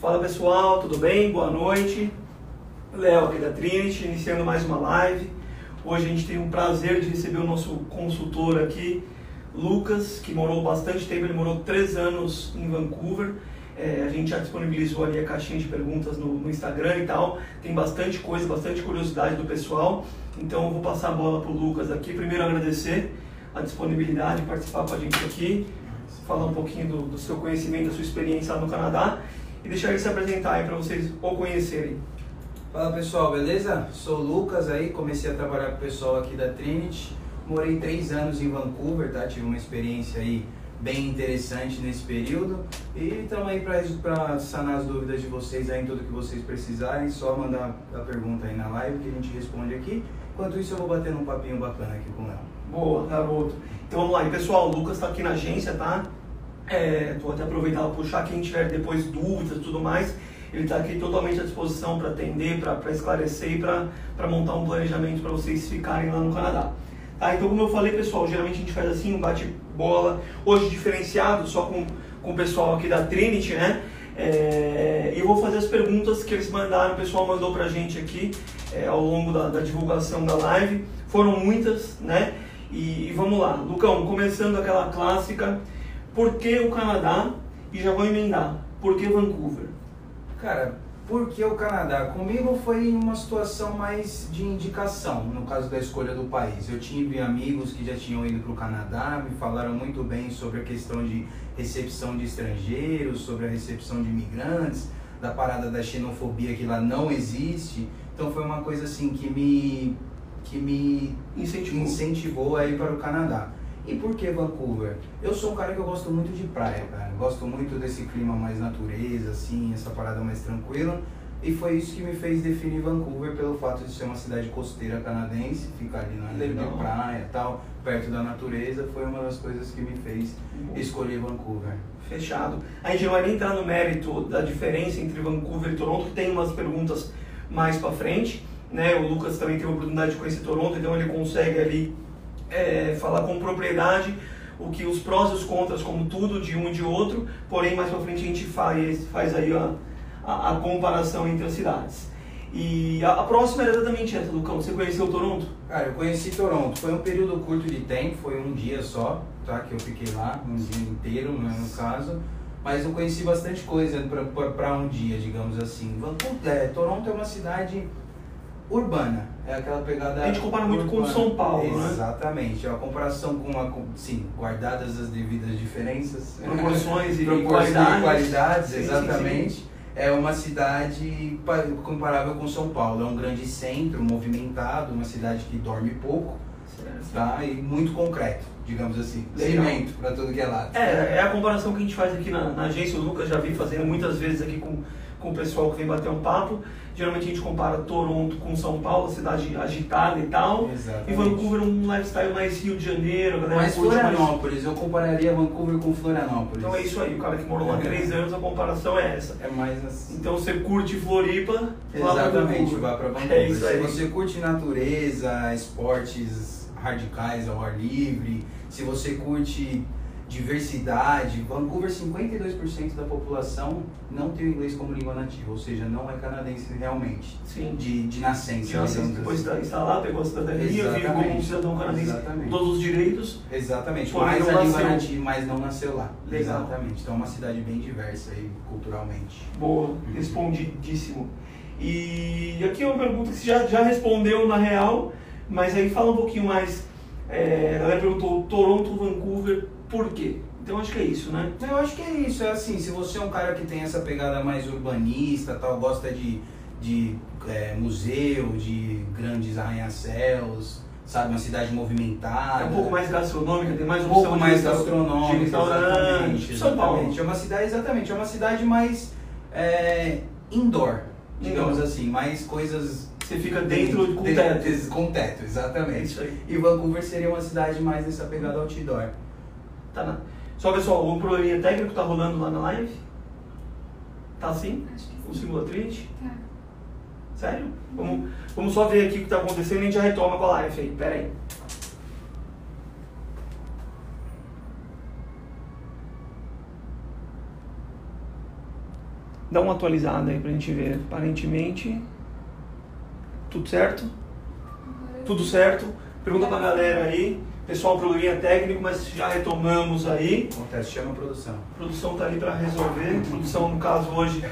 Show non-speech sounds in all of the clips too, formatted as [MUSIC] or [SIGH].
Fala pessoal, tudo bem? Boa noite. Léo aqui da Trinity, iniciando mais uma live. Hoje a gente tem o prazer de receber o nosso consultor aqui, Lucas, que morou bastante tempo, ele morou três anos em Vancouver. É, a gente já disponibilizou ali a caixinha de perguntas no, no, Instagram e tal. Tem bastante coisa, bastante curiosidade do pessoal. Então eu vou passar a bola para o Lucas aqui. Primeiro agradecer a disponibilidade de participar com a gente aqui, falar um pouquinho do, do seu conhecimento, da sua experiência lá no Canadá e deixar ele se apresentar aí para vocês o conhecerem. Fala pessoal, beleza? Sou o Lucas aí, comecei a trabalhar com o pessoal aqui da Trinity. Morei três anos em Vancouver, tá? Tive uma experiência aí bem interessante nesse período. E estamos aí para sanar as dúvidas de vocês aí em tudo que vocês precisarem. Só mandar a pergunta aí na live que a gente responde aqui. Enquanto isso, eu vou bater um papinho bacana aqui com ela. Boa, garoto. Então vamos lá. E pessoal, o Lucas está aqui na agência, tá? É, vou até aproveitar para puxar quem tiver depois dúvidas e tudo mais. Ele está aqui totalmente à disposição para atender, para esclarecer e para montar um planejamento para vocês ficarem lá no Canadá. Tá? Então, como eu falei, pessoal, geralmente a gente faz assim, um bate-bola, hoje diferenciado, só com, com o pessoal aqui da Trinity, né? É, vou fazer as perguntas que eles mandaram, o pessoal mandou para a gente aqui é, ao longo da, da, divulgação da live. Foram muitas, né? E, e vamos lá, Lucão, começando aquela clássica, por que o Canadá? E já vou emendar, por que Vancouver? Cara, porque o Canadá comigo foi uma situação mais de indicação, no caso da escolha do país. Eu tive amigos que já tinham ido para o Canadá, me falaram muito bem sobre a questão de recepção de estrangeiros, sobre a recepção de imigrantes, da parada da xenofobia que lá não existe. Então foi uma coisa assim que me que me incentivou, incentivou a ir para o Canadá. E por que Vancouver? Eu sou um cara que eu gosto muito de praia, cara. Gosto muito desse clima mais natureza, assim, essa parada mais tranquila. E foi isso que me fez definir Vancouver pelo fato de ser uma cidade costeira canadense, ficar ali na ilha de praia tal, perto da natureza, foi uma das coisas que me fez escolher Vancouver. Fechado. A gente não vai nem entrar no mérito da diferença entre Vancouver e Toronto, que tem umas perguntas mais para frente. Né? O Lucas também teve a oportunidade de conhecer Toronto, então ele consegue ali é, falar com propriedade o que os prós e os contras, como tudo de um e de outro, porém mais para frente a gente faz, faz aí a, a, a comparação entre as cidades. E a, a, próxima era exatamente essa, Lucão. Você conheceu Toronto? Cara, eu conheci Toronto. Foi um período curto de tempo, foi um dia só, tá? Que eu fiquei lá, um dia inteiro, né, no caso. Mas eu conheci bastante coisa para um dia, digamos assim. É, Toronto é uma cidade urbana. É aquela pegada. A gente compara muito urbana. com São Paulo, Exatamente. né? Exatamente. É uma comparação com uma. Sim, guardadas as devidas diferenças. [LAUGHS] Proporções e qualidades. qualidades, exatamente. Sim, sim. É uma cidade comparável com São Paulo. É um grande centro, movimentado, uma cidade que dorme pouco. Certo. Tá? E muito concreto, digamos assim. Cimento para tudo que é lado. É, é a comparação que a gente faz aqui na, na agência. O Lucas já vi fazendo muitas vezes aqui com com o pessoal que vem bater um papo. Geralmente a gente compara Toronto com São Paulo, cidade agitada e tal. Exatamente. E Vancouver um lifestyle mais Rio de Janeiro. Mais Florianópolis, mais... eu compararia Vancouver com Florianópolis. Então é isso aí, o cara que morou lá é. três anos, a comparação é essa. É mais assim. Então você curte Floripa, Exatamente, vá para Vancouver. É isso aí. Se você curte natureza, esportes radicais ao ar livre, se você curte diversidade. Vancouver, 52% da população não tem o inglês como língua nativa, ou seja, não é canadense realmente. Sim. De, de nascença. De nascença. Depois assim. está lá, pegou a cidadania, vive como um cidadão canadense Exatamente. todos os direitos. Exatamente. Mais a língua nativa, mas não nasceu lá. Legal. Exatamente. Então é uma cidade bem diversa aí, culturalmente. Boa, uhum. respondidíssimo. E aqui é uma pergunta que você já, já respondeu na real, mas aí fala um pouquinho mais. É, a galera perguntou Toronto, Vancouver, por quê? Então acho que é isso, né? Eu acho que é isso, é assim, se você é um cara que tem essa pegada mais urbanista, tal, gosta de, de é, museu, de grandes arranha-céus, sabe, uma cidade movimentada. É um pouco mais gastronômica, tem mais um pouco mais gastronômica, exatamente, São Paulo. É uma cidade, exatamente, é uma cidade mais é, indoor, digamos indoor. assim, mais coisas você fica dentro, dentro com teto. Com teto, exatamente. E Vancouver seria uma cidade mais nessa pegada outdoor. Tá na... Só pessoal, o probleminha técnico tá rolando lá na live? Tá assim? O Simulatrix? Tá. Sério? Vamos, vamos só ver aqui o que tá acontecendo e a gente já retoma com a live aí. Pera aí. Dá uma atualizada aí pra gente ver. Aparentemente, tudo certo? Tudo certo? Pergunta pra galera aí. Pessoal, probleminha técnico, mas já retomamos aí. Acontece, chama a produção. A produção tá ali para resolver. A produção, no caso, hoje,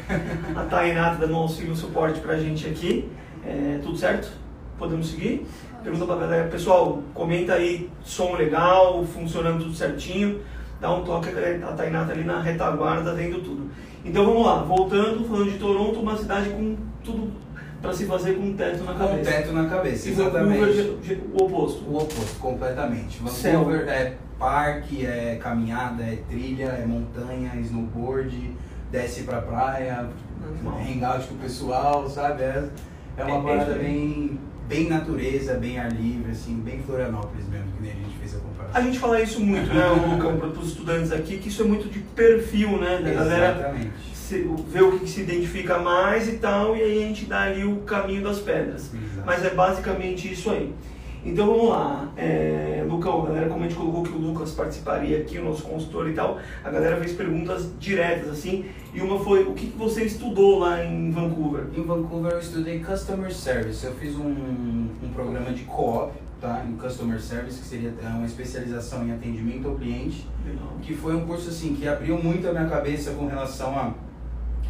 a Tainá tá dando um auxílio suporte pra gente aqui. É, tudo certo? Podemos seguir? Pergunta pra galera. Pessoal, comenta aí, som legal, funcionando tudo certinho. Dá um toque, a Tainá tá ali na retaguarda, vendo tudo. Então vamos lá, voltando, falando de Toronto, uma cidade com tudo para se fazer com um teto na cabeça. Com teto na cabeça, exatamente. O oposto. O oposto, completamente. Céu. Vancouver é parque, é caminhada, é trilha, é montanha, snowboard, desce pra praia, Animal. hangout com o pessoal, sabe? É, é uma É, é parada aí. bem, bem natureza, bem ar livre, assim, bem Florianópolis mesmo, que nem a gente fez a comparação. A gente fala isso muito, né, Lucão, para os estudantes aqui, que isso é muito de perfil, né, da galera Exatamente. se- ver o que, que se identifica mais e tal, e aí a gente dá ali o caminho das pedras. Exato. Mas é basicamente isso aí. Então vamos lá, é, Lucão, a galera, como a gente colocou que o Lucas participaria aqui, o nosso consultor e tal, a galera fez perguntas diretas assim, e uma foi, o que, que você estudou lá em Vancouver? Em Vancouver eu estudei Customer Service. Eu fiz um, um programa de co-op, tá? Em Customer Service, que seria é, uma especialização em atendimento ao cliente. Legal. que foi um curso assim que abriu muito a minha cabeça com relação à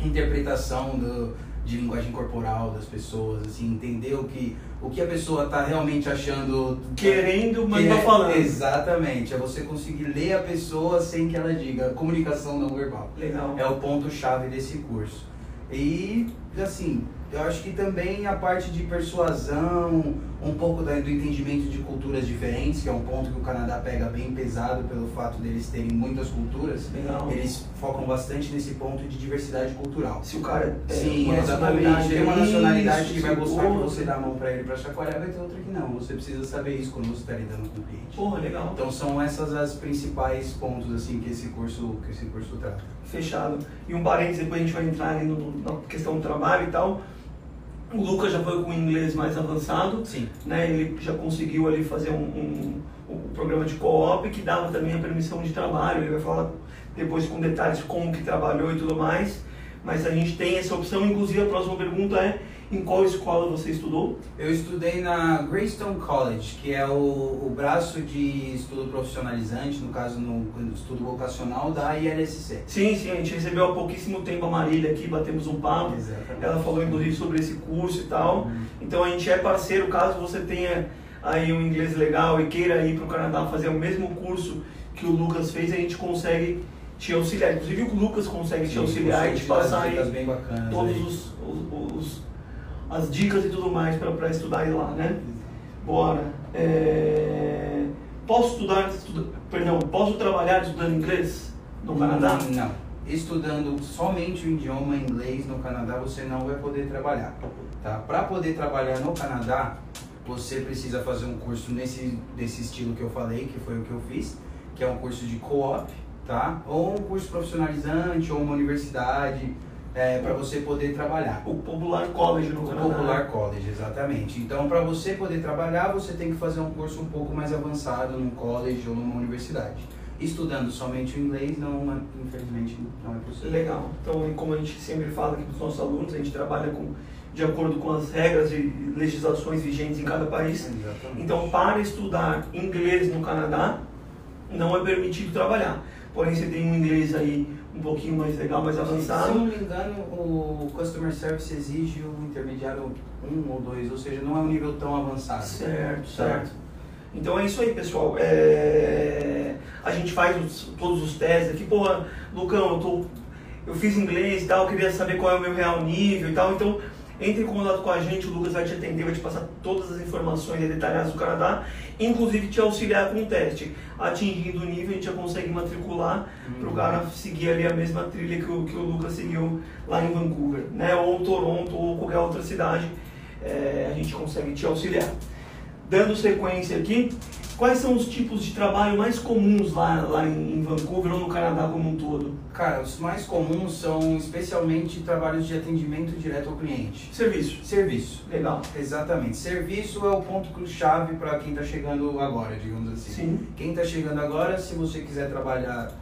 interpretação do, de linguagem corporal das pessoas, assim, entender o que, o que a pessoa está realmente achando. Querendo, mas que não é- falando. Exatamente, é você conseguir ler a pessoa sem que ela diga comunicação não verbal. Legal. É o ponto-chave desse curso. E, assim, eu acho que também a parte de persuasão, um pouco do entendimento de culturas diferentes, que é um ponto que o Canadá pega bem pesado pelo fato deles terem muitas culturas. Legal. Eles focam bastante nesse ponto de diversidade cultural. Se o cara é Sim, uma exatamente. nacionalidade Tem uma nacionalidade isso, que vai gostar que você dá a mão pra ele pra chacoalhar, vai ter outra que não. Você precisa saber isso quando você está lidando com o cliente. Porra, legal. Então são essas as principais pontos assim que esse curso que esse curso trata. Fechado. E um parênteses, depois a gente vai entrar ali no, na questão do trabalho e tal. O Lucas já foi com o inglês mais avançado, Sim. né? Ele já conseguiu ali fazer um, um, um programa de co-op que dava também a permissão de trabalho. Ele vai falar depois com detalhes como que trabalhou e tudo mais. Mas a gente tem essa opção. Inclusive a próxima pergunta é em qual escola você estudou? Eu estudei na Greystone College, que é o, o braço de estudo profissionalizante, no caso no, estudo vocacional da ILSC. Sim, sim, a gente recebeu há pouquíssimo tempo a Marília aqui, batemos um papo. Exatamente. Ela falou inclusive sobre esse curso e tal. Uhum. Então a gente é parceiro, caso você tenha aí um inglês legal e queira ir para o Canadá fazer o mesmo curso que o Lucas fez, a gente consegue te auxiliar. Inclusive o Lucas consegue te Sim, auxiliar e te passar aí todos os, os- os- as dicas e tudo mais para estudar aí lá, né? Bora. É, Posso estudar, estuda- perdão, posso trabalhar estudando inglês no Canadá? Não. Estudando somente o idioma inglês no Canadá, você não vai poder trabalhar. Tá? Para poder trabalhar no Canadá, você precisa fazer um curso nesse desse estilo que eu falei, que foi o que eu fiz, que é um curso de co-op, tá? Ou um curso profissionalizante, ou uma universidade, para você poder trabalhar. O Popular College no O Canadá. Popular College, exatamente. Então, para você poder trabalhar, você tem que fazer um curso um pouco mais avançado num college ou numa universidade. Estudando somente o inglês, não, é- infelizmente, não é possível. Legal. Então, como a gente sempre fala aqui para os nossos alunos, a gente trabalha com, de acordo com as regras e legislações vigentes em cada país. Exatamente. Então, para estudar inglês no Canadá, não é permitido trabalhar. Porém, você tem um inglês aí um pouquinho mais legal, mais Se eu avançado. não me engano, o Customer Service exige o intermediário 1 ou 2, ou seja, não é um nível tão avançado. Certo, certo. Então é isso aí, pessoal. É, A gente faz os- todos os testes aqui. Porra, Lucão, eu, tô... eu fiz inglês e tal, eu queria saber qual é o meu real nível e tal. Então, entre em contato com a gente, o Lucas vai te atender, vai te passar todas as informações detalhadas do Canadá, inclusive te auxiliar com o teste. Atingindo o nível, a gente já consegue matricular para o cara seguir ali a mesma trilha que o, que o Lucas seguiu lá em Vancouver, né? Ou Toronto, ou qualquer outra cidade, é, a gente consegue te auxiliar. Dando sequência aqui, quais são os tipos de trabalho mais comuns lá, lá em Vancouver ou no Canadá como um todo? Cara, os mais comuns são especialmente trabalhos de atendimento direto ao cliente. Serviço. Serviço. Legal. Exatamente. Serviço é o ponto chave para quem está chegando agora, digamos assim. Sim. Quem está chegando agora, se você quiser trabalhar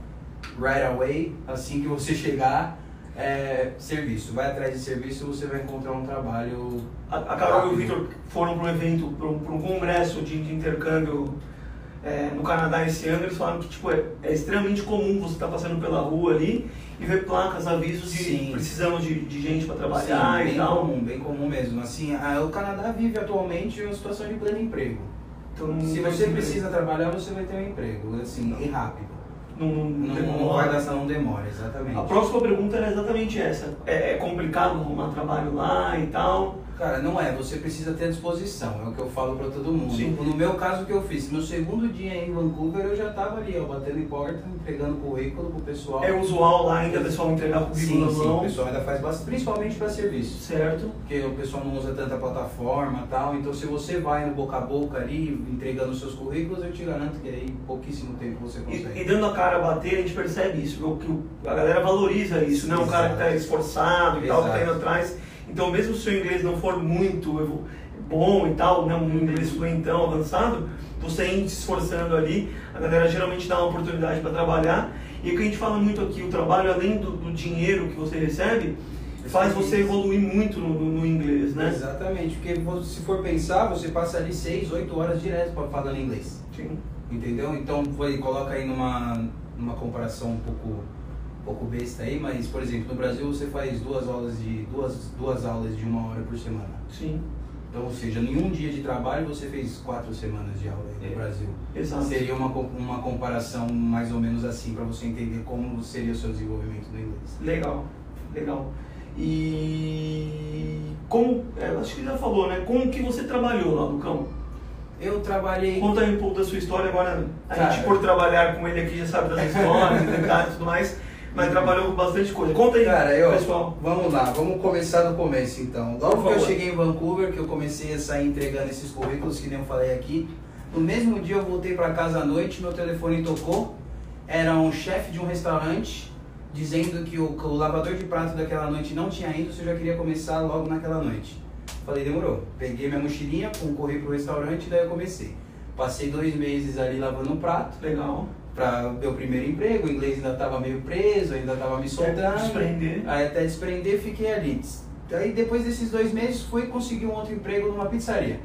right away, assim que você [LAUGHS] chegar, É, serviço. Vai atrás de serviço e você vai encontrar um trabalho. A, a Carol e o Vitor foram para um evento, para um, um, congresso de, de intercâmbio é, no Canadá esse ano. Eles falaram que tipo, é, é extremamente comum você estar tá passando pela rua ali e ver placas, avisos de Sim. precisamos de, de gente para trabalhar Sim, bem e tal. comum, bem comum mesmo. Assim, a, o Canadá vive atualmente uma situação de pleno emprego. Então, Se você precisa trabalhar, você vai ter um emprego, assim, e rápido. Não, não, não, não vai gastar, não demora, exatamente. A próxima pergunta era exatamente essa. É, é complicado arrumar trabalho lá e tal? Cara, não é, você precisa ter disposição, é o que eu falo para todo mundo. Sim. No meu caso, o que eu fiz? Meu segundo dia em Vancouver, eu já tava ali, ó, batendo em porta, entregando currículo pro pessoal. É usual lá ainda o pessoal entregar currículo sim, na mão? Sim, o pessoal ainda faz bastante, principalmente para serviço. Certo. Porque o pessoal não usa tanta plataforma e tal, então se você vai no boca a boca ali, entregando seus currículos, eu te garanto que aí, pouquíssimo tempo você consegue. E, e dando a cara a bater, a gente percebe isso, que a galera valoriza isso, né? Um cara que tá esforçado e Exato. tal, que tá indo atrás então, mesmo se o seu inglês não for muito bom e tal, né, um inglês fluentão, avançado, você indo se esforçando ali, a galera geralmente dá uma oportunidade para trabalhar. E o que a gente fala muito aqui, o trabalho, além do, do dinheiro que você recebe, faz você evoluir muito no, no, no, inglês, né? Exatamente, porque se for pensar, você passa ali 6, 8 horas direto para falar inglês. Sim. Entendeu? Então, foi, coloca aí numa, numa comparação um pouco pouco besta aí, mas, por exemplo, no Brasil você faz duas aulas de, duas, duas aulas de uma hora por semana. Sim. Então, ou seja, em um dia de trabalho você fez quatro semanas de aula aí no é. Brasil. Exato. Seria uma, uma comparação mais ou menos assim para você entender como seria o seu desenvolvimento no inglês. Legal, legal. E como, é, acho que já falou, né? Como que você trabalhou lá no campo? Eu trabalhei. Conta aí um pouco da sua história agora. A Cara, gente por trabalhar com ele aqui já sabe das histórias, [LAUGHS] detalhes e tudo mais mas trabalhou com bastante coisa. Conta aí, Cara, eu, pessoal. Vamos lá, vamos começar do começo então. Logo que eu cheguei em Vancouver, que eu comecei a sair entregando esses currículos que nem eu falei aqui, no mesmo dia eu voltei para casa à noite, meu telefone tocou, era um chefe de um restaurante dizendo que o, o, lavador de prato daquela noite não tinha ido, se eu já queria começar logo naquela noite. Falei, demorou. Peguei minha mochilinha, corri pro restaurante e daí eu comecei. Passei dois meses ali lavando um prato. Legal para meu primeiro emprego, o inglês ainda estava meio preso, ainda estava me soltando. Desprender. Aí até desprender fiquei ali. Aí depois desses dois meses fui conseguir um outro emprego numa pizzaria.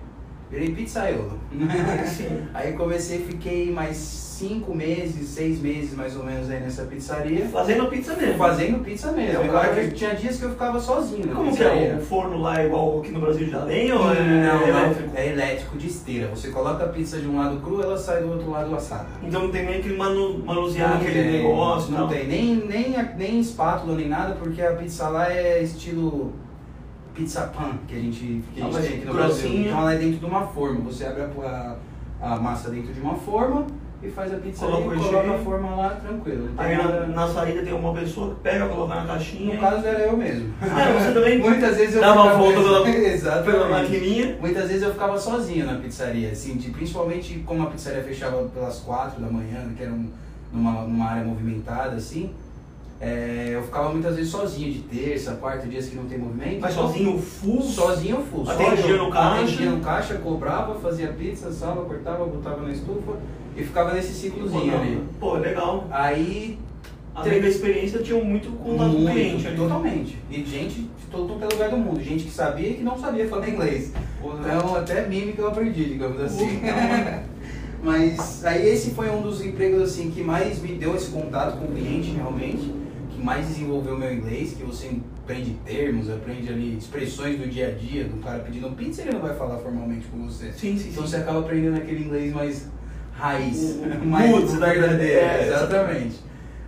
Virei pizzaiolo. [LAUGHS] aí comecei, fiquei mais cinco meses, seis meses mais ou menos aí nessa pizzaria. Fazendo pizza mesmo. Fazendo pizza mesmo. É, cara que... Tinha dias que eu ficava sozinho. Como que é? O forno lá é igual aqui no Brasil de lenha ou é não, elétrico? Não, é elétrico de esteira. Você coloca a pizza de um lado cru, ela sai do outro lado assada. Então não tem nem aquele manu, manusear aquele tem, negócio. Não, não tem nem, nem, nem espátula nem nada, porque a pizza lá é estilo pizza pan que a gente, que a gente tem aqui no Brasil. Então ela é dentro de uma forma. Você abre a, a, massa dentro de uma forma e faz a pizza coloca ali, coloca a forma lá, tranquilo. Aí na, na, saída tem uma pessoa que pega, coloca na caixinha. No e... caso era eu mesmo. Ah, você [LAUGHS] também Muitas vezes eu dava uma volta pela, [LAUGHS] pela maquininha. Muitas vezes eu ficava sozinho na pizzaria, assim, de, principalmente como a pizzaria fechava pelas quatro da manhã, que era um, numa, numa área movimentada, assim. É, eu ficava muitas vezes sozinho, de terça, quarta, dias que não tem movimento. Mas sozinho full? Sozinho full. Atendia no caixa? Atendia no caixa, cobrava, fazia pizza, sala, cortava, botava na estufa e ficava nesse ciclozinho ali. Pô, legal. Aí... Além da experiência, tinha muito contato com o cliente ali. Totalmente. E gente de todo, todo lugar do mundo. Gente que sabia e que não sabia falar inglês. Então, até mímica eu aprendi, digamos assim. [LAUGHS] Mas aí esse foi um dos empregos assim que mais me deu esse contato com o cliente realmente mais desenvolveu meu inglês, que você aprende termos, aprende ali expressões do dia a dia, do cara pedindo pizza, ele não vai falar formalmente com você. Sim, sim. Então sim. você acaba aprendendo aquele inglês mais raiz, o, [LAUGHS] mais verdadeiro. É, exatamente.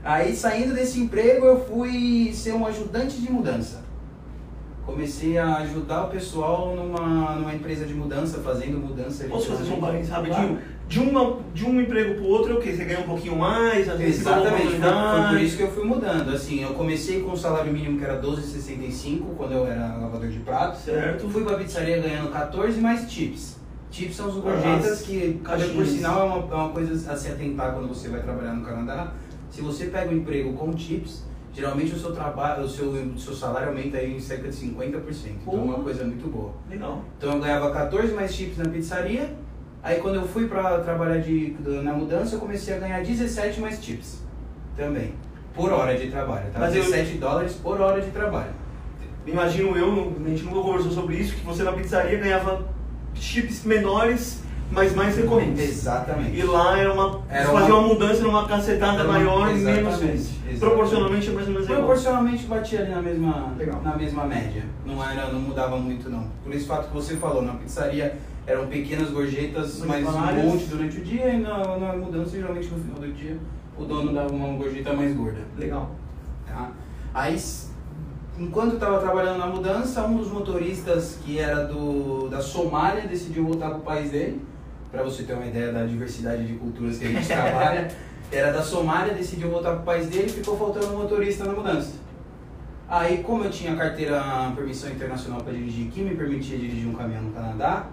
Aí saindo desse emprego eu fui ser um ajudante de mudança. Comecei a ajudar o pessoal numa, numa empresa de mudança, fazendo mudança. Posso fazer um parênteses rapidinho? Claro de, uma, de um emprego para o outro, é o quê? Você ganha um pouquinho mais? Às vezes Exatamente, foi, foi, por isso que eu fui mudando. Assim, eu comecei com um salário mínimo que era 12,65 quando eu era lavador de prato. Certo. Fui para a pizzaria ganhando 14 mais tips. Tips são os gorjetas que, por sinal, é uma, é uma coisa a se atentar quando você vai trabalhar no Canadá. Se você pega um emprego com tips, geralmente o seu trabalho, o seu, o seu salário aumenta aí em cerca de 50%. Então é uma coisa muito boa. Legal. Então eu ganhava 14 mais chips na pizzaria Aí quando eu fui para trabalhar de, na mudança, eu comecei a ganhar 17 mais tips também. por hora de trabalho, tá? Mas eu- 17 dólares por hora de trabalho. Imagino eu, a gente nunca conversou sobre isso, que você na pizzaria ganhava chips menores, mas mais recorrentes. Exatamente. E lá era uma. Era você fazia uma- uma mudança numa cacetada uma- maior e menos vezes. exatamente. Proporcionalmente é mais ou menos igual. Proporcionalmente batia ali na mesma, Legal. na mesma média. Não, era, não mudava muito não. Por esse fato que você falou, na pizzaria eram pequenas gorjetas, Mas um monte durante o dia e na, na mudança, geralmente no final do dia, o dono dava uma gorjeta mais gorda. Legal. Tá? Aí, enquanto eu estava trabalhando na mudança, um dos motoristas que era do, da Somália decidiu voltar para o país dele. Para você ter uma ideia da diversidade de culturas que a gente [LAUGHS] trabalha, era da Somália, decidiu voltar para o país dele e ficou faltando um motorista na mudança. Aí, como eu tinha carteira, permissão internacional para dirigir, que me permitia dirigir um caminhão no Canadá,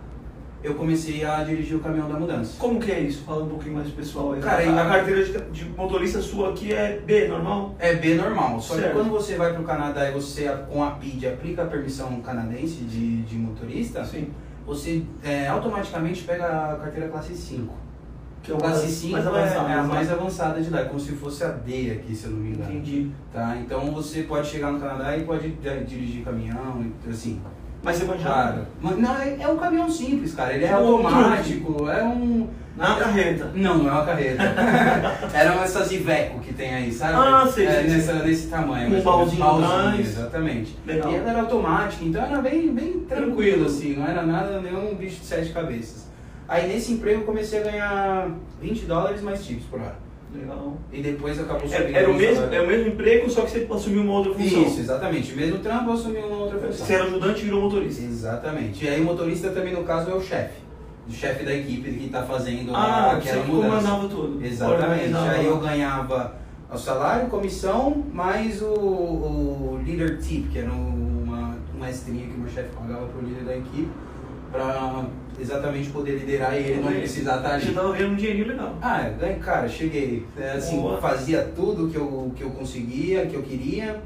eu comecei a dirigir o caminhão da mudança. Como que é isso? Fala um pouquinho mais pessoal aí. Cara, a, a carteira de, de motorista sua aqui é B, normal? É B normal, só Certo. que quando você vai para o Canadá e você, com a PID, aplica a permissão canadense de, de motorista, Sim. você é, automaticamente pega a carteira classe 5. Que é o classe mais- 5 mais é, é a né? mais avançada de lá, é como se fosse a D aqui, se eu não me engano. Entendi. Tá? Então você pode chegar no Canadá e pode di- dirigir caminhão, e assim. Mas? Claro. Mas Não, é, é um caminhão simples, cara. Ele é É um automático, é um. Na carreta. Não, não é uma carreta. [LAUGHS] Eram essas Iveco que tem aí, sabe? Ah, sei, é, sei, sei. nessa, Nesse tamanho. Um balzinho atrás. Exatamente. Legal. E ela era automática, então era bem, bem tranquilo, Tranquilo. assim, não era nada, nenhum bicho de sete cabeças. Aí nesse emprego eu comecei a ganhar 20 dólares mais tips por hora. Legal. E depois acabou É, subindo. era o mesmo, salário. é o mesmo emprego, só que você assumiu uma outra função. Isso, exatamente. Mesmo trampo eu assumi uma outra função. Você era ajudante e virou motorista. Exatamente. E aí o motorista também, no caso, é o chefe. O chefe da equipe que está fazendo Ah, aquela você que mudança. comandava tudo. Exatamente. Aí eu ganhava o salário, comissão, mais o, o leader tip, que era uma, uma estrinha que o meu chefe pagava pro líder da equipe, para exatamente poder liderar e ele não precisar estar Você ali. tava ganhando um dinheirinho legal. Ah, ganhei, cara, cheguei. É, assim, Boa. fazia tudo que eu, que eu conseguia, que eu queria,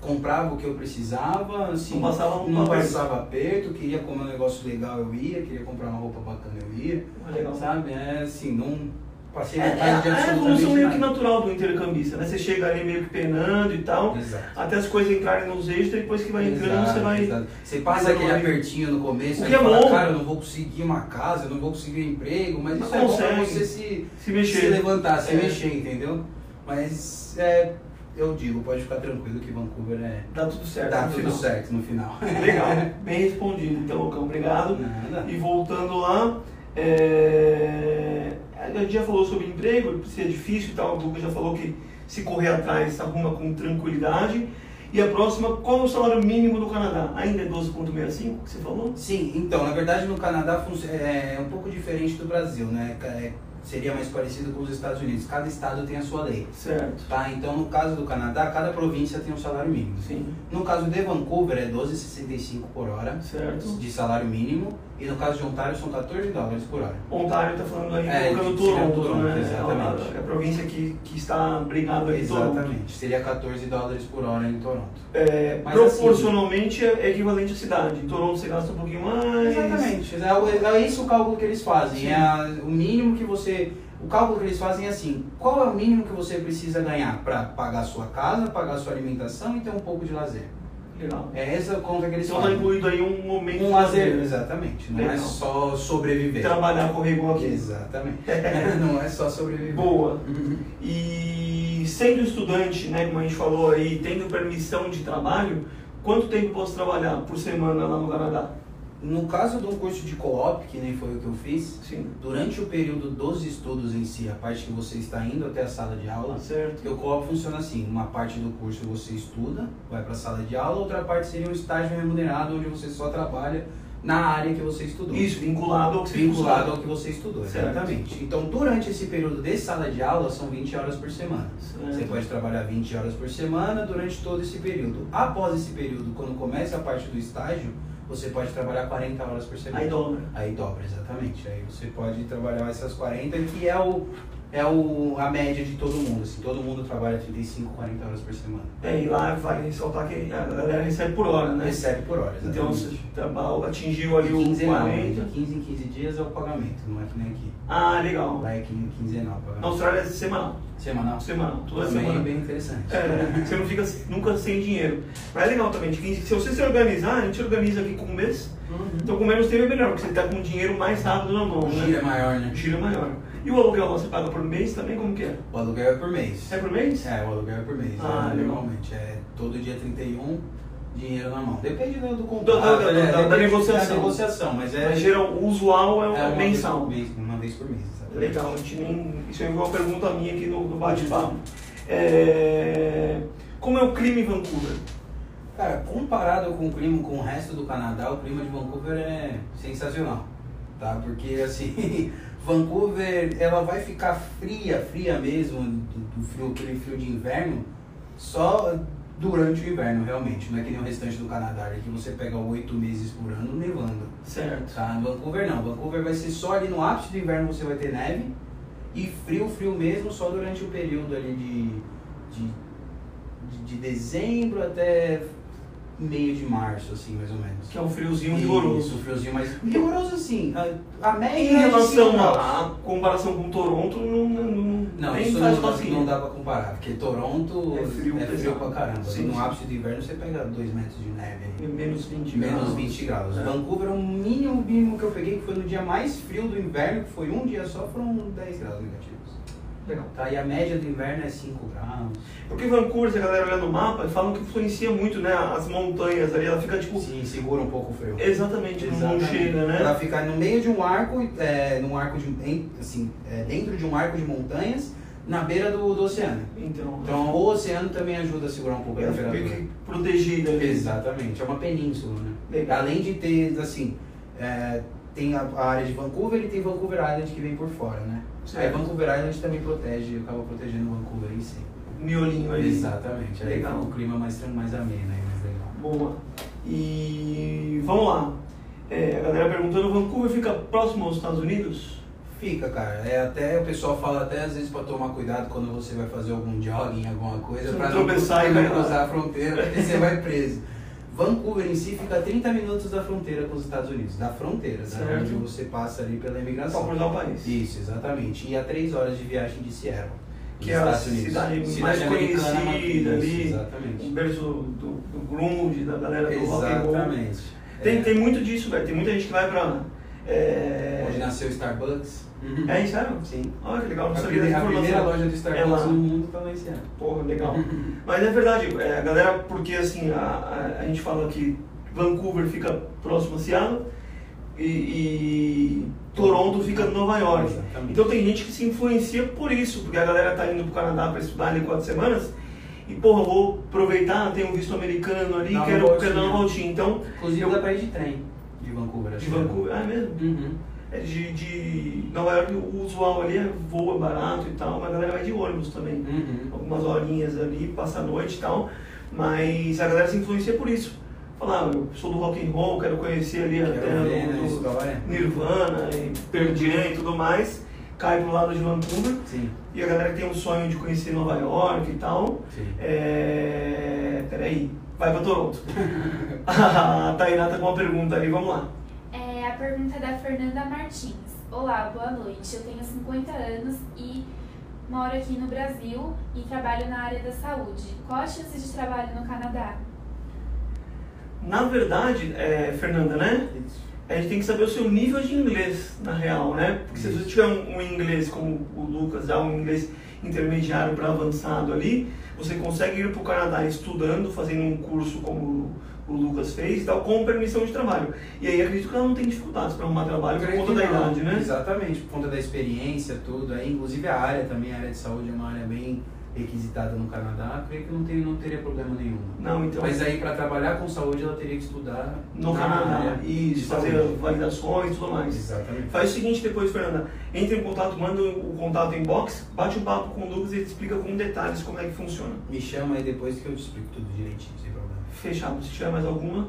comprava o que eu precisava, assim, Não passava um não aperto. passava aperto, queria comer um negócio legal, eu ia, queria comprar uma roupa bacana, eu ia. Ah, legal. Sabe? É assim, não passei É, é, é a evolução meio que natural do intercambista, né? Você chega ali meio que penando e tal, Exato. até as coisas entrarem nos eixos, depois que vai entrando, Exato, você vai. exato. Você passa vai- aquele apertinho no começo, aí é fala, cara, eu não vou conseguir uma casa, eu não vou conseguir um emprego, mas Mas isso é bom pra consegue. você se, Se se mexer. levantar, se É. mexer, entendeu? Mas é, eu digo, pode ficar tranquilo que Vancouver é. Dá tudo certo. Dá tudo final. certo no final. Legal, [LAUGHS] bem respondido. Então, Lucão, obrigado. Nada. E voltando lá, é, a gente já falou sobre emprego, se é difícil e tal, o Lucas já falou que se correr atrás arruma com tranquilidade. E a próxima, qual é o salário mínimo do Canadá? Ainda é 12,65 que você falou? Sim, então, na verdade no Canadá func- é um pouco diferente do Brasil, né? É- seria mais parecido com os Estados Unidos. Cada estado tem a sua lei. Certo. Tá? Então, no caso do Canadá, cada província tem um salário mínimo. Sim, No caso de Vancouver, é 12,65 por hora certo. de salário mínimo. E no caso de Ontário, são 14 dólares por hora. Ontário está falando aí, É, colocando Toronto, Toronto, né? exatamente. É a, é a província que, que está brigada aí, Toronto. Exatamente. Seria 14 dólares por hora em Toronto. É, Mas proporcionalmente é equivalente à cidade. Em Toronto você gasta um pouquinho mais. Exatamente. É, o- é esse o cálculo que eles fazem. Sim. É a- o mínimo que você. O cálculo que eles fazem é assim: qual é o mínimo que você precisa ganhar para pagar sua casa, pagar sua alimentação e ter um pouco de lazer? Legal. É essa conta que eles Então está fazem. incluído aí um momento Um lazer, exatamente. Não é Legal. só sobreviver. Trabalhar igual aqui. Exatamente. [LAUGHS] não é só sobreviver. Boa. Uhum. E sendo estudante, né, como a gente falou aí, tendo permissão de trabalho, quanto tempo posso trabalhar por semana lá no Canadá? No caso do curso de co-op, que nem foi o que eu fiz, Sim. durante o período dos estudos em si, a parte que você está indo até a sala de aula, Certo. Porque o co-op funciona assim, uma parte do curso você estuda, vai para a sala de aula, outra parte seria um estágio remunerado onde você só trabalha na área que você estudou. Isso, vinculado ao que você vinculado ao que você estudou, Certo. exatamente. Então, durante esse período de sala de aula, são 20 horas por semana. Certo. Você pode trabalhar 20 horas por semana durante todo esse período. Após esse período, quando começa a parte do estágio, você pode trabalhar 40 horas por semana. Aí dobra. Aí dobra, exatamente. Aí você pode trabalhar essas 40, que é o é o, a média de todo mundo. Assim, todo mundo trabalha 35, 40 horas por semana. É, e lá vale ressaltar que a galera recebe por hora, né? Recebe por hora, Então exatamente. você trabalha, atingiu ali o quinzenal, 40. de 15 em 15 dias é o pagamento, não é que nem aqui. Ah, legal. Lá é quin- quinzenal o Na. Austrália é semanal. Semanal. Semanal, toda Também semana. bem interessante. É, você não fica nunca sem dinheiro. Mas é legal também, se você se organizar, a gente organiza aqui com um mês, Uhum. então com menos tempo é melhor, porque você está com dinheiro mais rápido na mão, né? é maior, né? É maior. E o aluguel você paga por mês também? Como que é? O aluguel é por mês. É por mês? É, o aluguel é por mês. Ah, né? legal. Normalmente. É todo dia 31, dinheiro na mão. Depende do, do Da- contrato. da- da- é, da- da negociação. Negociação, mas é. Mas geral, o usual é, um- é uma mensal. Vez, mês, uma vez por mês. exatamente. Legal, a gente nem. Isso é uma pergunta minha aqui no, no bate-papo. É, Como é o clima em Vancouver? Cara, comparado com o clima, com o resto do Canadá, o clima de Vancouver é sensacional, tá? Porque, assim, [LAUGHS] Vancouver, ela vai ficar fria, fria mesmo, do, do frio, aquele frio de inverno, só durante o inverno, realmente. Não é que nem o restante do Canadá, que você pega oito meses por ano nevando, Certo. tá? Vancouver não, Vancouver vai ser só ali no ápice do inverno você vai ter neve, e frio, frio mesmo, só durante o período ali de, de, de dezembro até meio de março, assim, mais ou menos. Que é um friozinho Isso, rigoroso. friozinho, mas rigoroso assim, a, a média Em é relação à comparação com Toronto, não, não, não, nem isso faz não, dá- facinho. não dá pra comparar, porque Toronto É frio pesado. pra caramba. Sim, no ápice do inverno você pega 2 metros de neve aí. Menos 20 Menos graus. 20 graus. É. Vancouver, o mínimo mínimo que eu peguei, que foi no dia mais frio do inverno, que foi um dia só, foram 10 graus negativos. Tá, e a média do inverno é 5 graus. Porque Vancouver, se a galera olhar no mapa, falam que influencia muito, né? As montanhas ali, ela fica tipo. Sim, segura um pouco o frio. Exatamente, não Exatamente. chega, né? Ela fica no meio de um arco, é, num arco de, assim, é, dentro de um arco de montanhas, na beira do, do oceano. Então, Então o oceano também ajuda a segurar um pouco a temperatura. protegida ali. Exatamente, é uma península, né? Legal. Além de ter, assim, é, tem a, a área de Vancouver e tem Vancouver Island que vem por fora, né? Aí. Vancouver Island também protege, acaba protegendo Vancouver em si. Miolinho ali. Exatamente, aí Legal. o clima mais, mais ameno aí, mais legal. Boa. E vamos lá. É, a galera perguntando, Vancouver fica próximo aos Estados Unidos? Fica, cara. É até o pessoal fala até às vezes pra tomar cuidado quando você vai fazer algum jogging, alguma coisa, pra não e [LAUGHS] não lá. cruzar a fronteira, porque você vai preso. [LAUGHS] Vancouver em si fica a 30 minutos da fronteira com os Estados Unidos, da fronteira, né? Onde você passa ali pela imigração. cruzar o país. Isso, exatamente. E a 3 horas de viagem de Seattle. Que é a Unidos. cidade mais conhecida ali. Exatamente. O berço do, do grunge, da galera do. Exatamente. Tem, É, tem muito disso, velho. Tem muita gente que vai pra... É, Onde nasceu o Starbucks. é isso, sério? Sim. Olha que legal, não A, sabia dessa a primeira informação. loja do É Starbucks lá. no mundo tá lá Seattle. Porra, legal. Mas é verdade, é, a galera, porque assim, a, a, gente fala que Vancouver fica próximo a Seattle e, e Toronto fica em Nova York. Exatamente. Então tem gente que se influencia por isso, porque a galera tá indo pro Canadá para estudar ali quatro semanas e, porra, vou aproveitar, tem um visto americano ali, quero, quero dar uma voltinha. Então, Inclusive eu- dá pra ir de trem de Vancouver. de é. Vancouver, ah, é mesmo? Uhum. É de, de Nova York, o usual ali é voo é barato e tal, mas a galera vai de ônibus também. Uhum. algumas horinhas ali, passa a noite e tal, mas a galera se influencia por isso. Falar, ah, eu sou do rock and roll, quero conhecer ali a Quero terra ver, a do, do. Nirvana, e Jam e tudo mais, cai pro lado de Vancouver, Sim, e a galera que tem um sonho de conhecer Nova York e tal, sim. é... peraí, vai pra Toronto. [LAUGHS] [LAUGHS] a Tainá tá com uma pergunta ali, vamos lá. É a pergunta da Fernanda Martins. Olá, boa noite. Eu tenho 50 anos e moro aqui no Brasil e trabalho na área da saúde. Qual a chance de trabalho no Canadá? Na verdade, é, Fernanda, né? a gente tem que saber o seu nível de inglês, na real, né? Porque se você tiver um, um inglês como o Lucas, já um inglês intermediário para avançado ali, você consegue ir para o Canadá estudando, fazendo um curso como o Lucas fez e tal, com permissão de trabalho. E aí acredito que ela não tem dificuldades para arrumar trabalho por conta da idade, né? Exatamente, por conta da experiência, tudo. Aí, inclusive a área também, a área de saúde é uma área bem requisitada no Canadá. Creio que não, tem, não teria problema nenhum. Não, então. Mas aí, para trabalhar com saúde, ela teria que estudar no na Canadá, isso, fazer saúde. validações e tudo mais. Exatamente. Faz o seguinte depois, Fernanda, entre em contato, manda o contato inbox, bate um papo com o Lucas e ele te explica com detalhes como é que funciona. Me chama aí depois que eu te explico tudo direitinho. Fechado. Se tiver mais alguma,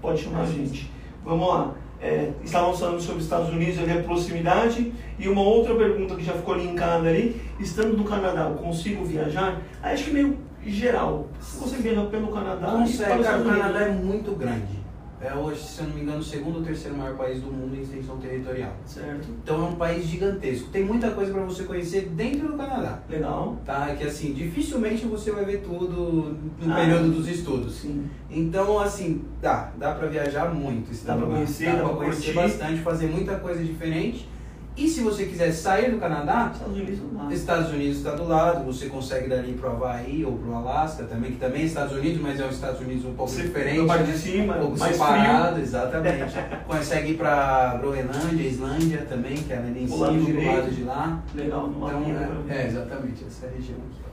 pode chamar a gente. Vamos lá. É, estávamos falando sobre Estados Unidos ali, a proximidade. E uma outra pergunta que já ficou linkada ali. Estando no Canadá, consigo viajar? Acho que meio geral. Se você viajar pelo Canadá e Consegue, os cara, o Canadá é muito grande. É hoje, se eu não me engano, o segundo ou terceiro maior país do mundo em extensão territorial. Certo. Então é um país gigantesco. Tem muita coisa para você conhecer dentro do Canadá. Legal. Tá? Que assim, dificilmente você vai ver tudo no Ah. período dos estudos. Sim. Então, assim, dá, dá pra viajar muito. Dá lá. conhecer, dá dá pra conhecer bastante, fazer muita coisa diferente. E se você quiser sair do Canadá, Estados Unidos. Estados Unidos está do lado, você consegue dali pro Havaí ou pro Alasca também, que também é Estados Unidos, mas é um Estados Unidos um pouco Você- diferente. parte né? de cima, um pouco mais separado, exatamente. [LAUGHS] consegue ir pra Groenlândia, Islândia também, que é ali em cima, do lado de lá. Legal, no Então, é, é, exatamente, essa região aqui.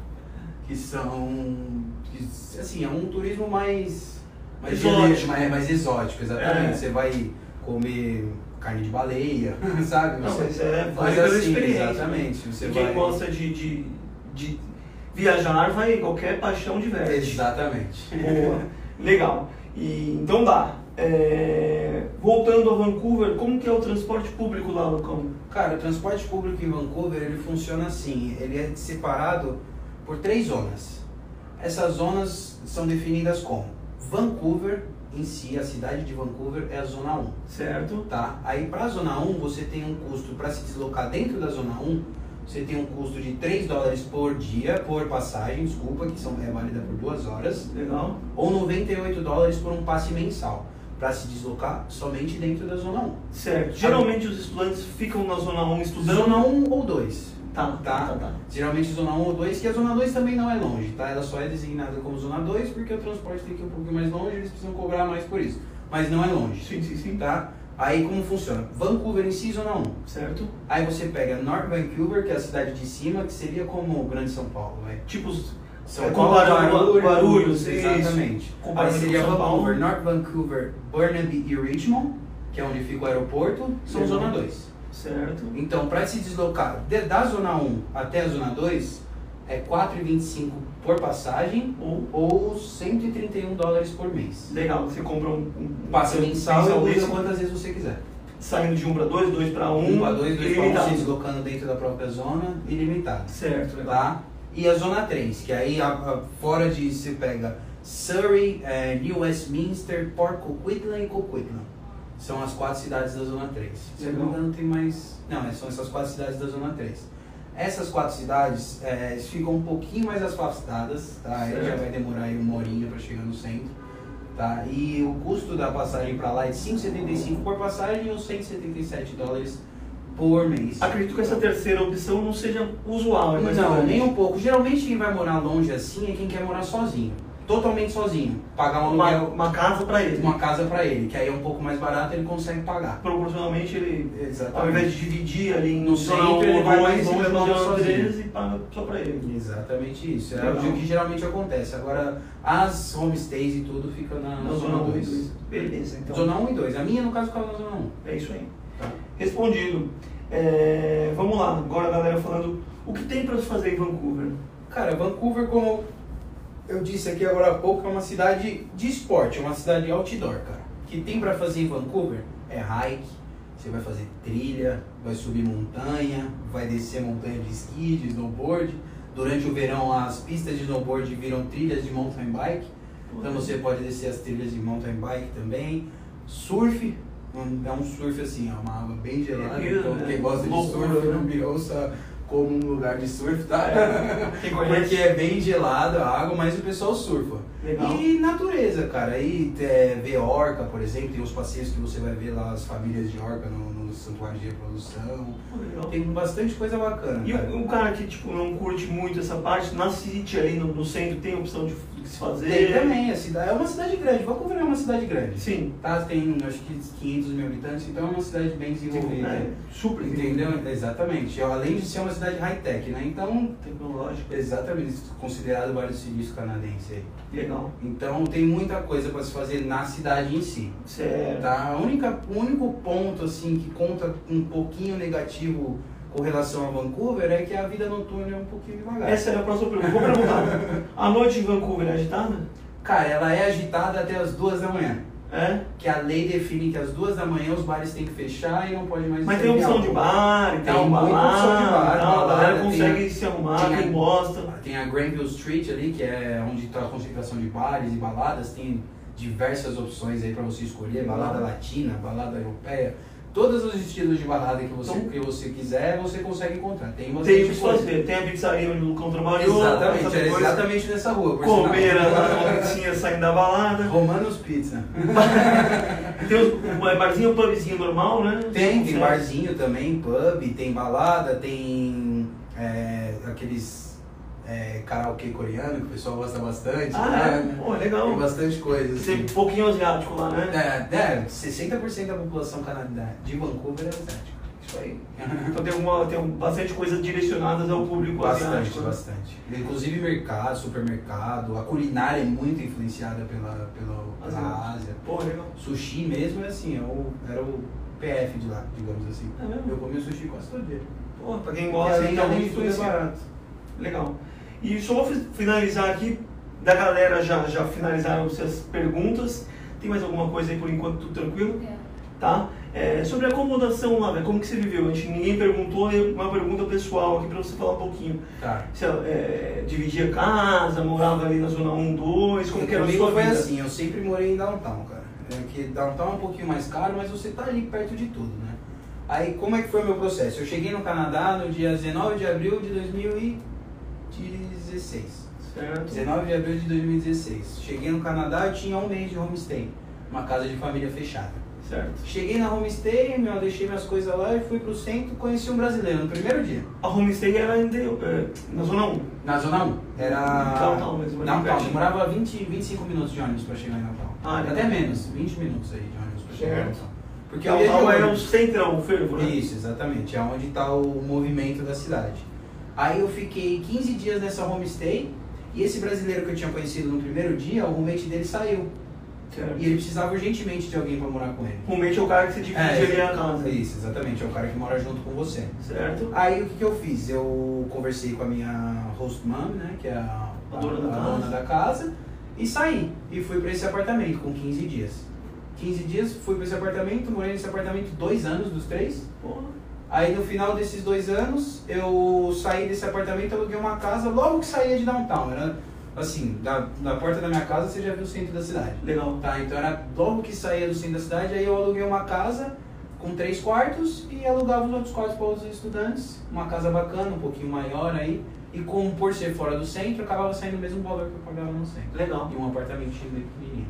Que são, que, assim, é um turismo mais... mais Exótico. mais, mais exótico, exatamente. É. Você vai comer carne de baleia, [LAUGHS] sabe? Não, Você- mas é mas assim, experiência. exatamente. Você quem vai... gosta de, de, de viajar vai qualquer paixão diverte. Exatamente. [LAUGHS] Boa. Legal. E, então dá. É, voltando a Vancouver, como que é o transporte público lá, Lucão? Cara, o transporte público em Vancouver ele funciona assim, ele é separado por três zonas. Essas zonas são definidas como Vancouver em si, a cidade de Vancouver é a zona 1, Certo? tá? Aí para a zona 1 você tem um custo para se deslocar dentro da zona 1, você tem um custo de 3 dólares por dia, por passagem, desculpa, que são, é válida por duas horas, Legal. ou 98 dólares por um passe mensal, para se deslocar somente dentro da zona 1. Certo. Geralmente os estudantes ficam na Zona 1 estudando. Zona 1 ou 2. Tá, Tá. tá, tá. Geralmente zona 1 ou 2, que a zona 2 também não é longe, tá? Ela só é designada como zona 2 porque o transporte tem que ir um pouquinho mais longe, eles precisam cobrar mais por isso. Mas não é longe, Sim, sim, sim. tá? Aí como funciona? Vancouver em si, zona 1. Certo? Aí você pega North Vancouver, que é a cidade de cima, que seria como o Grande São Paulo, vai. Tipo, São É, Paulo, Guarulhos, Guarulhos, exatamente. Aí seria São. Vancouver, North Vancouver, Burnaby e Richmond, que é onde fica o aeroporto, são zona 2. Certo. Então, para se deslocar de- da zona 1 até a zona 2, é R$ 4,25 por passagem Ou, ou 131 dólares por mês. legal, você compra um, um Passe mensal e usa quantas vezes você quiser. saindo de 1 para 2, 2 para 1, 1 para 2, 2 para 1, ilimitado. se deslocando dentro da própria zona, ilimitado. Certo, legal. Tá? E a zona 3, que aí a- a- fora de você pega Surrey, eh, New Westminster, Port Coquitlam e Coquitlam. São as quatro cidades da zona 3. Se eu não tem mais. Não, são essas quatro cidades da zona 3. Essas quatro cidades eh, ficam um pouquinho mais afastadas, tá? Certo. já vai demorar aí uma horinha para chegar no centro. Tá? E o custo da passagem para lá é de 5,75 por passagem ou 177 dólares por mês. Acredito que essa terceira opção não seja usual, é Não, nem um pouco. Geralmente quem vai morar longe assim é quem quer morar sozinho. Totalmente sozinho. Pagar um uma, aluguel, uma casa para ele. uma casa pra ele, que aí é um pouco mais barato ele consegue pagar. Proporcionalmente, ele, Exatamente. ao invés de dividir ali No no centro, ele 1 vai mais 2, longe, sozinho. 13 e paga só para ele. Exatamente isso. É o que geralmente acontece. Agora, as homestays e tudo fica na, Na zona zona 1 2. 2. Beleza, então. Zona 1 e 2. A minha, no caso, ficava na zona 1. É isso aí. Tá? Respondido. É, vamos lá, agora a galera falando o que tem para se fazer em Vancouver. Cara, Vancouver, como eu disse aqui agora há pouco, é uma cidade de esporte, é uma cidade outdoor, cara. O que tem pra fazer em Vancouver é hike, você vai fazer trilha, vai subir montanha, vai descer montanha de esqui, de snowboard. Durante o verão, as pistas de snowboard viram trilhas de mountain bike, então você pode descer as trilhas de mountain bike também. Surf, é um surf assim, é uma água bem gelada, então né? quem gosta de surf né? não me ouça como um lugar de surf, tá? Quem [LAUGHS] Porque é bem gelada a água, mas o pessoal surfa. Legal. E natureza, cara. Aí é, ver orca, por exemplo, tem os passeios que você vai ver lá as famílias de orca no, no santuário de reprodução. Legal. Tem bastante coisa bacana. E cara. o, cara que tipo, não curte muito essa parte, na City ali no, no centro tem opção de, de se fazer? Tem também, a cidade, é uma cidade grande. É uma cidade grande. Sim. Tá? Tem acho que 500 mil habitantes, então é uma cidade bem desenvolvida. É, super Entendeu? Exatamente. Além de ser uma cidade high-tech, né? Então, Tecnológico. exatamente, considerado vários serviços canadenses aí. Legal. Então tem muita coisa para se fazer na cidade em si. Certo. Tá? A única, o único ponto assim que conta um pouquinho negativo com relação a Vancouver é que a vida noturna é um pouquinho devagar. Essa é a próxima pergunta. Vou perguntar. a noite em Vancouver é agitada? Cara, ela é agitada até as duas da manhã. É? Que a lei define que às duas da manhã os bares têm que fechar e não pode mais Mas tem opção de bar, Tem muita balada, opção de bar, tal, a galera balada, tem consegue a- se arrumar, tem quem gosta. Tem a Granville Street ali, que é onde está a concentração de bares e baladas. Tem diversas opções aí para você escolher, balada latina, balada europeia, todos os estilos de balada que você, Então- que você quiser, você consegue encontrar. Tem Tem bastante o que fazer. Tem a pizzaria onde o Lucão trabalhou. Exatamente, era exatamente nessa rua. Comer na tinha saindo da balada. Romanos Pizza. [LAUGHS] Tem os, é barzinho, pubzinho normal, né? Tem, tem barzinho também, pub, tem balada, tem é, aqueles é, karaokê coreano que o pessoal gosta bastante. Ah, né? é? Pô, legal. Tem bastante coisa. Tem Assim. um pouquinho asiático lá, né? É, é, 60% da população canadá de Vancouver é asiática. Isso aí. [LAUGHS] Então tem, uma, tem bastante coisas direcionadas ao público Bastante, asiático. né? bastante. Inclusive mercado, supermercado, a culinária é muito influenciada pela, pela, pela Asiático. Ásia. Pô, legal. Sushi mesmo é assim, é o, era o PF de lá, digamos assim. É mesmo? Eu comi o sushi quase todo dia. Pô, pra quem gosta, além então é influencia. barato. Legal. E só vou fi- finalizar aqui, da galera já, já finalizaram suas perguntas. Tem mais alguma coisa aí por enquanto, tudo tranquilo? É. Tá? É, sobre a acomodação lá, velho, como que você viveu? A gente, ninguém perguntou, é uma pergunta pessoal aqui pra você falar um pouquinho. Tá. Você é, dividia casa, morava ali na zona 1, 2, como que era a sua foi vida? assim, eu sempre morei em downtown, cara. É que downtown é um pouquinho mais caro, mas você tá ali perto de tudo, né? Aí como é que foi o meu processo? Eu cheguei no Canadá no dia 19 de abril de 2016. Certo. 19 de abril de 2016. Cheguei no Canadá, eu tinha um mês de homestay, uma casa de família fechada. Certo. Cheguei na homestay, meu, deixei minhas coisas lá e fui pro centro, conheci um brasileiro no primeiro dia. A homestay era em de- é, na zona 1. Na zona 1. Era. Downtown mesmo, Downtown. pertinho. Demorava 20, 25 minutos de ônibus pra chegar em downtown. Ah, Até legal. menos, 20 minutos aí de ônibus pra chegar em Certo. downtown. Porque Porque Downtown é o centrão, o fervo, né? Isso, exatamente. É onde está o movimento da cidade. Aí eu fiquei 15 dias nessa homestay e esse brasileiro que eu tinha conhecido no primeiro dia, o roommate dele saiu. Certo. E ele precisava urgentemente de alguém para morar com ele. Roommate é o cara que você divide ali a casa. Isso, exatamente. É o cara que mora junto com você. Certo? Aí o que, que eu fiz? Eu conversei com a minha host mom, né? Que é a, A dona da a casa. dona da casa. E saí. E fui para esse apartamento com 15 dias. 15 dias, fui para esse apartamento, morei nesse apartamento dois anos dos três. Porra. Aí no final desses dois anos, eu saí desse apartamento, aluguei uma casa logo que saía de downtown. Era assim, da, da porta da minha casa você já viu o centro da cidade. Legal. Tá, então era logo que saía do centro da cidade, aí eu aluguei uma casa com três quartos e alugava os outros quartos para outros estudantes. Uma casa bacana, um pouquinho maior aí. E como por ser fora do centro, acabava saindo o mesmo valor que eu pagava no centro. Legal. E um apartamentinho bem pequenininho.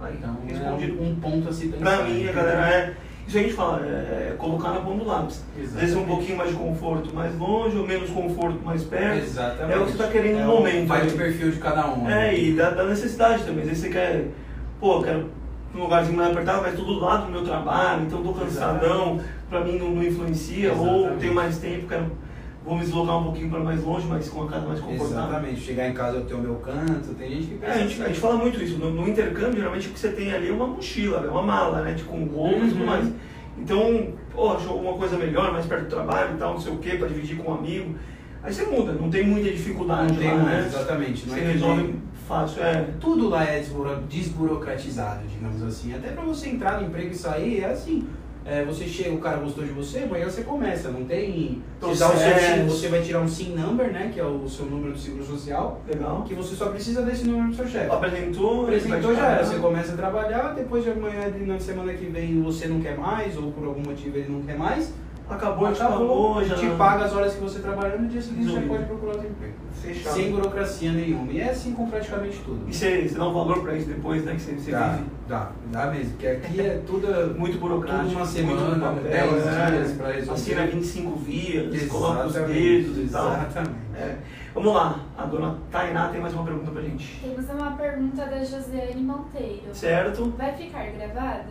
Aí, Então, respondido. é um ponto assim pensar. Pra mim, a galera, é. Isso a gente fala, é, colocar na ponta do lápis. Às vezes um pouquinho mais de conforto mais longe, ou menos conforto mais perto. Exatamente. É o que você tá querendo É no momento. Vai né? do perfil de cada um. É, né? e da, da necessidade também. Às vezes você quer, pô, quero um lugarzinho mais apertado, mas tudo do lado do meu trabalho, então tô cansadão, pra mim não, não influencia, ou Exatamente. tenho mais tempo, quero, vou me deslocar um pouquinho pra mais longe, mas com a casa mais confortável. Exatamente. Chegar em casa eu tenho o meu canto, tem gente que É, pensa a, gente, a gente fala muito isso. No, no intercâmbio, geralmente o que você tem ali é uma mochila, é uma mala, né? Tipo, com roupas e tudo Uhum. mais. Então, pô, achou alguma coisa melhor, mais perto do trabalho e tal, não sei o quê, pra dividir com um amigo. Aí você muda, não tem muita dificuldade Não tem lá, né? exatamente. Não Você é que resolve nem- fácil, é. Tudo lá é desburo- desburocratizado, digamos assim. Até pra você entrar no emprego e sair, é assim. É, você chega, o cara gostou de você, amanhã você começa. Não tem. Você, dá o seu você vai tirar um SIN number, né? Que é o seu número do seguro social. Legal. Que você só precisa desse número do seu chefe. Apresentou, Apresentou já era, você começa a trabalhar, depois de amanhã, na semana que vem, você não quer mais, ou por algum motivo ele não quer mais, Acabou, acabou, já. te paga as horas que você trabalhou, no dia seguinte você Resolvido. pode procurar outro emprego. Fechado. Sem burocracia nenhuma. E é assim com praticamente tudo. E você, você dá um valor pra isso depois, né? Que você, você Dá, vive. dá, dá mesmo, porque aqui é [LAUGHS] tudo, Muito burocrático. tudo uma muito semana, papel, 10 é. dias pra resolver. Assina 25 vias, coloca os dedos e tal. Exatamente. É. Vamos lá, a dona Tainá tem mais uma pergunta pra gente. Temos uma pergunta da Josiane Monteiro. Certo? Vai ficar gravada?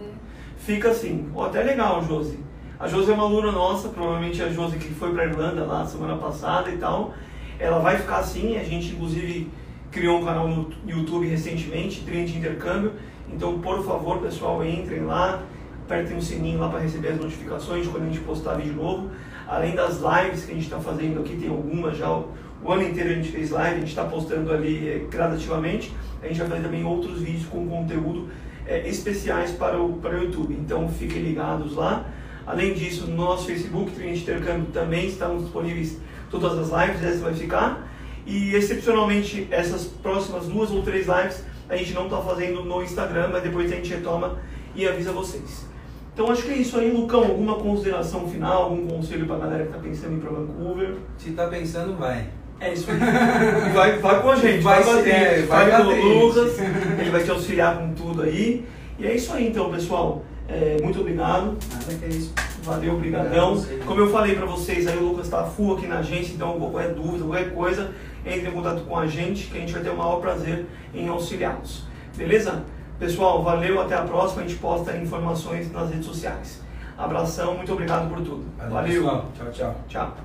Fica assim. Ó, até legal, Josi. A Josi é uma aluna nossa, provavelmente a Josi que foi pra Irlanda lá semana passada e tal. Ela vai ficar assim, a gente inclusive criou um canal no YouTube recentemente, de Intercâmbio. Então, por favor, pessoal, entrem lá, apertem o sininho lá para receber as notificações quando a gente postar vídeo novo. Além das lives que a gente está fazendo aqui, tem algumas já, o ano inteiro a gente fez live, a gente está postando ali eh, gradativamente. A gente vai fazer também outros vídeos com conteúdo eh, especiais para o, para o YouTube. Então, fiquem ligados lá. Além disso, no nosso Facebook, Trinity Intercâmbio, também estão disponíveis todas as lives, essa vai ficar. E excepcionalmente, essas próximas duas ou três lives a gente não está fazendo no Instagram, mas depois a gente retoma e avisa vocês. Então acho que é isso aí, Lucão. Alguma consideração final, algum conselho para a galera que está pensando em ir para Vancouver? Se tá pensando, vai. É isso aí. [LAUGHS] vai, vai com a gente, vai, Vai bater, ser, vai, vai com o. Lucas, ele vai te auxiliar com tudo aí. E é isso aí então, pessoal. É, muito obrigado. Nada que é isso. Valeu, Obrigado brigadão. a você. Como eu falei pra vocês, aí o Lucas tá full aqui na agência, então qualquer dúvida, qualquer coisa, entre em contato com a gente, que a gente vai ter o maior prazer em auxiliá-los. Beleza? Pessoal, valeu, até a próxima, a gente posta informações nas redes sociais. Abração, muito obrigado por tudo. Valeu, valeu. Tchau, tchau. Tchau.